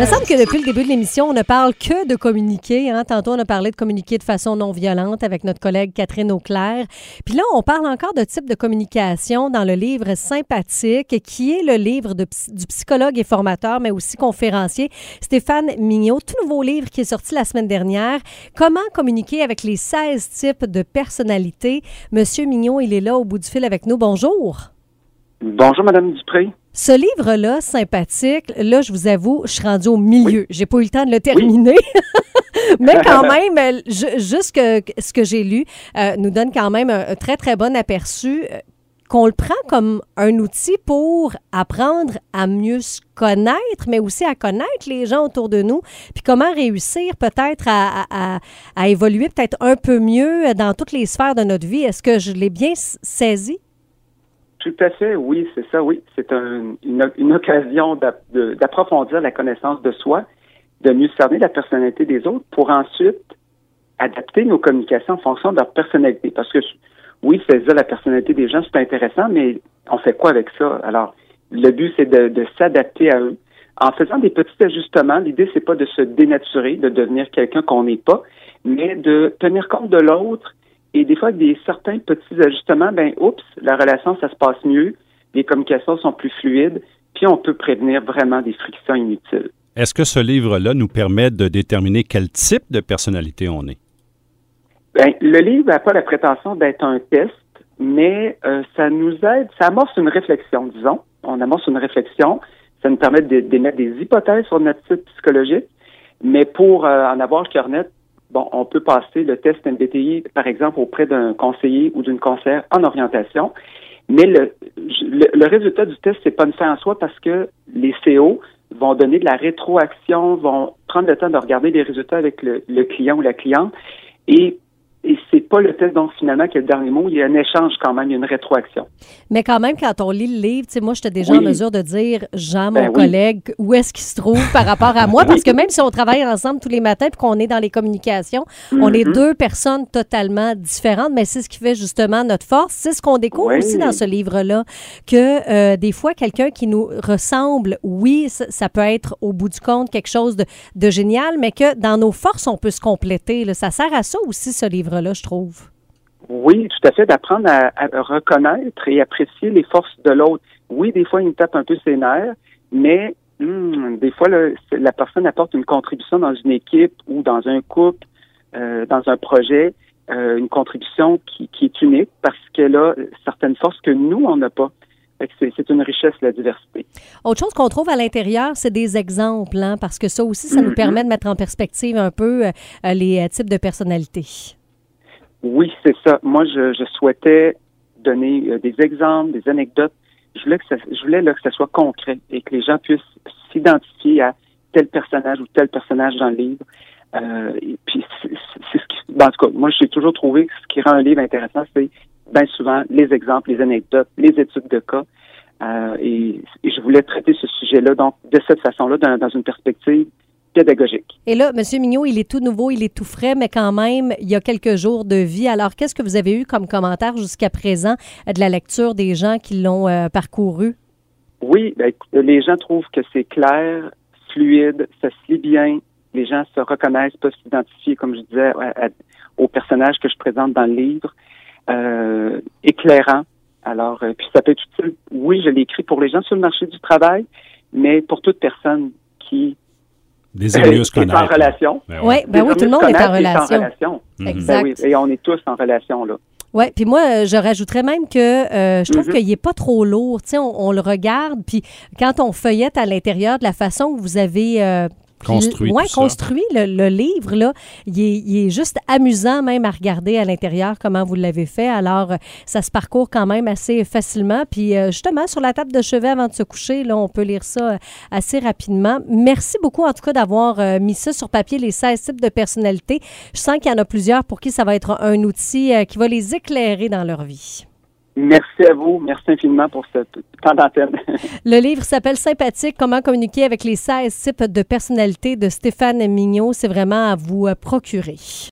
Il me semble que depuis le début de l'émission, on ne parle que de communiquer. Hein. Tantôt, on a parlé de communiquer de façon non violente avec notre collègue Catherine Auclair. Puis là, on parle encore de type de communication dans le livre Sympathique, qui est le livre du psychologue et formateur, mais aussi conférencier Stéphane Mignot. Tout nouveau livre qui est sorti la semaine dernière. Comment communiquer avec les 16 types de personnalités? Monsieur Mignot, il est là au bout du fil avec nous. Bonjour. Bonjour, Madame Dupré. Ce livre-là, sympathique, là, je vous avoue, je suis rendue au milieu. J'ai pas eu le temps de le terminer. Mais quand même, juste ce que j'ai lu euh, nous donne quand même un, très, très bon aperçu euh, qu'on le prend comme un outil pour apprendre à mieux se connaître, mais aussi à connaître les gens autour de nous, puis comment réussir peut-être à, à, évoluer peut-être un peu mieux dans toutes les sphères de notre vie. Est-ce que je l'ai bien saisi? Tout à fait, oui, c'est ça, oui. C'est une, occasion d'approfondir la connaissance de soi, de mieux cerner la personnalité des autres pour ensuite adapter nos communications en fonction de leur personnalité. Parce que oui, c'est ça, la personnalité des gens, c'est intéressant, mais on fait quoi avec ça? Alors, le but, c'est de, de s'adapter à eux. En faisant des petits ajustements, l'idée, c'est pas de se dénaturer, de devenir quelqu'un qu'on n'est pas, mais de tenir compte de l'autre et des fois, avec des certains petits ajustements, ben, oups, la relation, ça se passe mieux, les communications sont plus fluides, puis on peut prévenir vraiment des frictions inutiles. Est-ce que ce livre-là nous permet de déterminer quel type de personnalité on est? Bien, le livre n'a pas la prétention d'être un test, mais euh, ça nous aide, ça amorce une réflexion, disons. On amorce une réflexion, ça nous permet d'émettre des hypothèses sur notre type psychologique, mais pour euh, en avoir le cœur net, bon, on peut passer le test MBTI, par exemple, auprès d'un conseiller ou d'une conseillère en orientation. Mais le, le, résultat du test, c'est pas une fin en soi parce que les CO vont donner de la rétroaction, vont prendre le temps de regarder les résultats avec le, client ou la cliente et c'est pas le test, donc finalement, qui est le dernier mot. Il y a un échange quand même, il y a une rétroaction. Mais quand même, quand on lit le livre, tu sais, moi, j'étais déjà en mesure de dire, Jean, mon ben collègue, où est-ce qu'il se trouve par rapport à moi? Parce que même si on travaille ensemble tous les matins et qu'on est dans les communications, on est mhm. deux personnes totalement différentes, mais c'est ce qui fait justement notre force. C'est ce qu'on découvre aussi dans ce livre-là, que euh, des fois, quelqu'un qui nous ressemble, oui, ça, peut être au bout du compte quelque chose de, de génial, mais que dans nos forces, on peut se compléter. Là. Ça sert à ça aussi, ce livre là je trouve. Oui, tout à fait, d'apprendre à, reconnaître et apprécier les forces de l'autre. Oui, des fois, il nous tape un peu ses nerfs, mais hmm, des fois, la personne apporte une contribution dans une équipe ou dans un couple, euh, dans un projet, euh, une contribution qui, est unique parce qu'elle a certaines forces que nous, on n'a pas. C'est une richesse, la diversité. Autre chose qu'on trouve à l'intérieur, c'est des exemples, hein, parce que ça aussi, ça nous mm-hmm. permet de mettre en perspective un peu euh, les types de personnalités. Oui, c'est ça. Moi, je, je souhaitais donner euh, des exemples, des anecdotes. Je voulais que ça, je voulais là, que ça soit concret et que les gens puissent s'identifier à tel personnage ou tel personnage dans le livre. Euh, et puis, c'est ce qui, ben, en tout cas, moi, j'ai toujours trouvé que ce qui rend un livre intéressant, c'est bien souvent les exemples, les anecdotes, les études de cas. Euh, et, je voulais traiter ce sujet-là, donc, de cette façon-là, dans, dans une perspective pédagogique. Et là, M. Mignot, il est tout nouveau, il est tout frais, mais quand même, il y a quelques jours de vie. Alors, qu'est-ce que vous avez eu comme commentaire jusqu'à présent de la lecture des gens qui l'ont euh, parcouru? Oui, ben, les gens trouvent que c'est clair, fluide, ça se lit bien, les gens se reconnaissent, peuvent s'identifier, comme je disais, aux personnages que je présente dans le livre, euh, éclairant. Alors, euh, puis ça peut être utile. Oui, je l'ai écrit pour les gens sur le marché du travail, mais pour toute personne qui des mieux se En relation. Ben oui, ben oui tout le monde est en relation. Mhm. Exact. Ben et on est tous en relation, là. Oui, puis moi, euh, je rajouterais même que euh, je trouve mhm. qu'il n'est pas trop lourd. Tu sais, on, le regarde, puis quand on feuillette à l'intérieur de la façon que vous avez euh, construit. Oui, construit le, livre, là. Il est, juste amusant même à regarder à l'intérieur comment vous l'avez fait. Alors, ça se parcourt quand même assez facilement. Puis, euh, justement, sur la table de chevet avant de se coucher, là, on peut lire ça euh, assez rapidement. Merci beaucoup, en tout cas, d'avoir euh, mis ça sur papier, les 16 types de personnalités. Je sens qu'il y en a plusieurs pour qui ça va être un outil qui va les éclairer dans leur vie. Merci à vous. Merci infiniment pour ce temps d'antenne. Le livre s'appelle Sympathique, comment communiquer avec les 16 types de personnalités de Stéphane Mignot. C'est vraiment à vous euh, procurer.